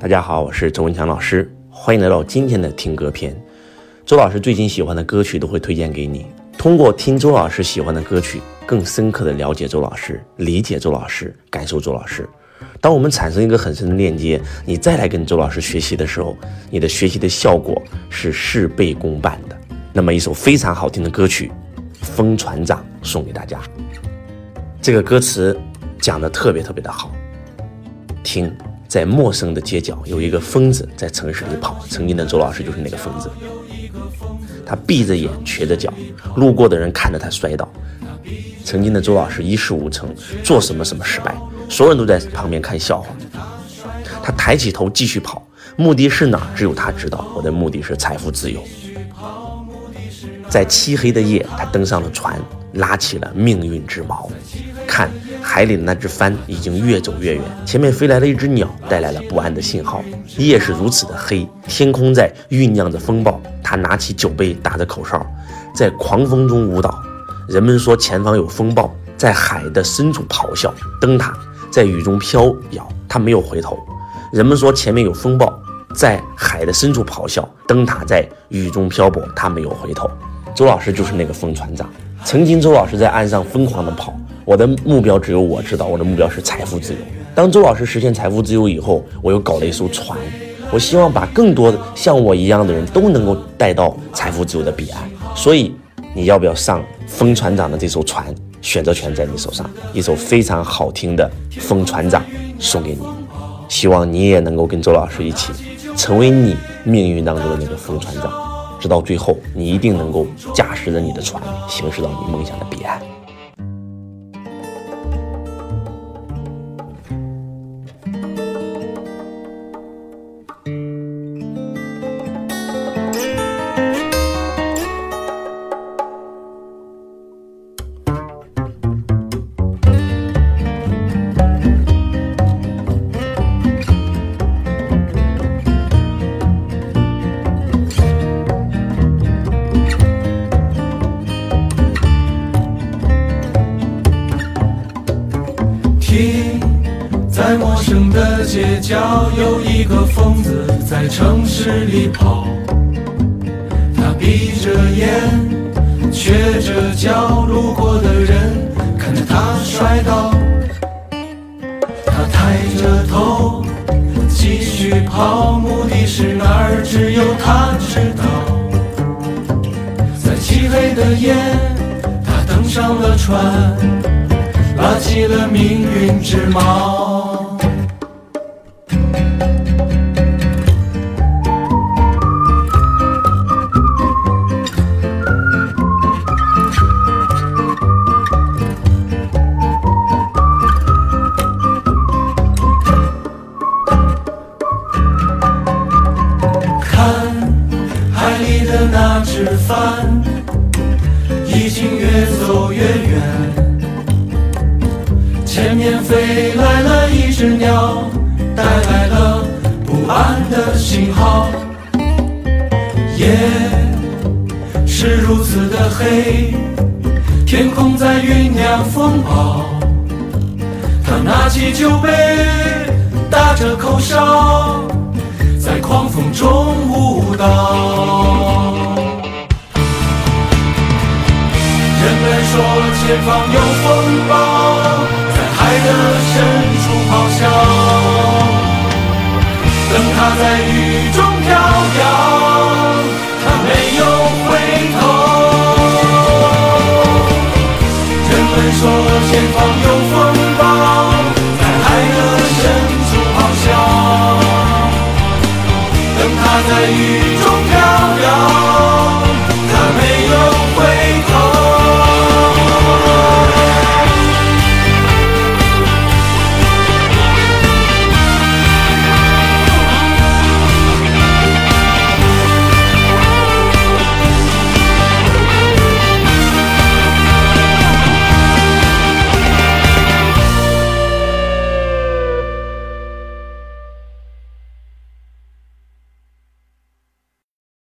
大家好，我是周文强老师，欢迎来到今天的听歌篇。周老师最近喜欢的歌曲都会推荐给你，通过听周老师喜欢的歌曲，更深刻的了解周老师，理解周老师，感受周老师。当我们产生一个很深的链接，你再来跟周老师学习的时候，你的学习的效果是事倍功半的。那么一首非常好听的歌曲《风船长》送给大家，这个歌词讲的特别特别的好，听。在陌生的街角，有一个疯子在城市里跑。曾经的周老师就是那个疯子，他闭着眼，瘸着脚，路过的人看着他摔倒。曾经的周老师一事无成，做什么什么失败，所有人都在旁边看笑话。他抬起头继续跑，目的是哪？只有他知道。我的目的是财富自由。在漆黑的夜，他登上了船，拉起了命运之锚。看。海里的那只帆已经越走越远，前面飞来了一只鸟，带来了不安的信号。夜是如此的黑，天空在酝酿着风暴。他拿起酒杯，打着口哨，在狂风中舞蹈。人们说前方有风暴，在海的深处咆哮。灯塔在雨中飘摇，他没有回头。人们说前面有风暴，在海的深处咆哮。灯塔在雨中漂泊，他没有回头。周老师就是那个疯船长。曾经，周老师在岸上疯狂地跑。我的目标只有我知道，我的目标是财富自由。当周老师实现财富自由以后，我又搞了一艘船，我希望把更多的像我一样的人都能够带到财富自由的彼岸。所以，你要不要上风船长的这艘船？选择权在你手上。一首非常好听的《风船长》送给你，希望你也能够跟周老师一起，成为你命运当中的那个风船长。直到最后，你一定能够驾驶着你的船，行驶到你梦想的彼岸。在陌生的街角，有一个疯子在城市里跑。他闭着眼，瘸着脚，路过的人看着他摔倒。他抬着头继续跑，目的是哪儿？只有他知道。在漆黑的夜，他登上了船。拉起了命运之锚。来了一只鸟，带来了不安的信号。夜是如此的黑，天空在酝酿风暴。他拿起酒杯，打着口哨，在狂风中舞蹈。人们说前方有风暴。爱的深处咆哮等他在雨中飘摇。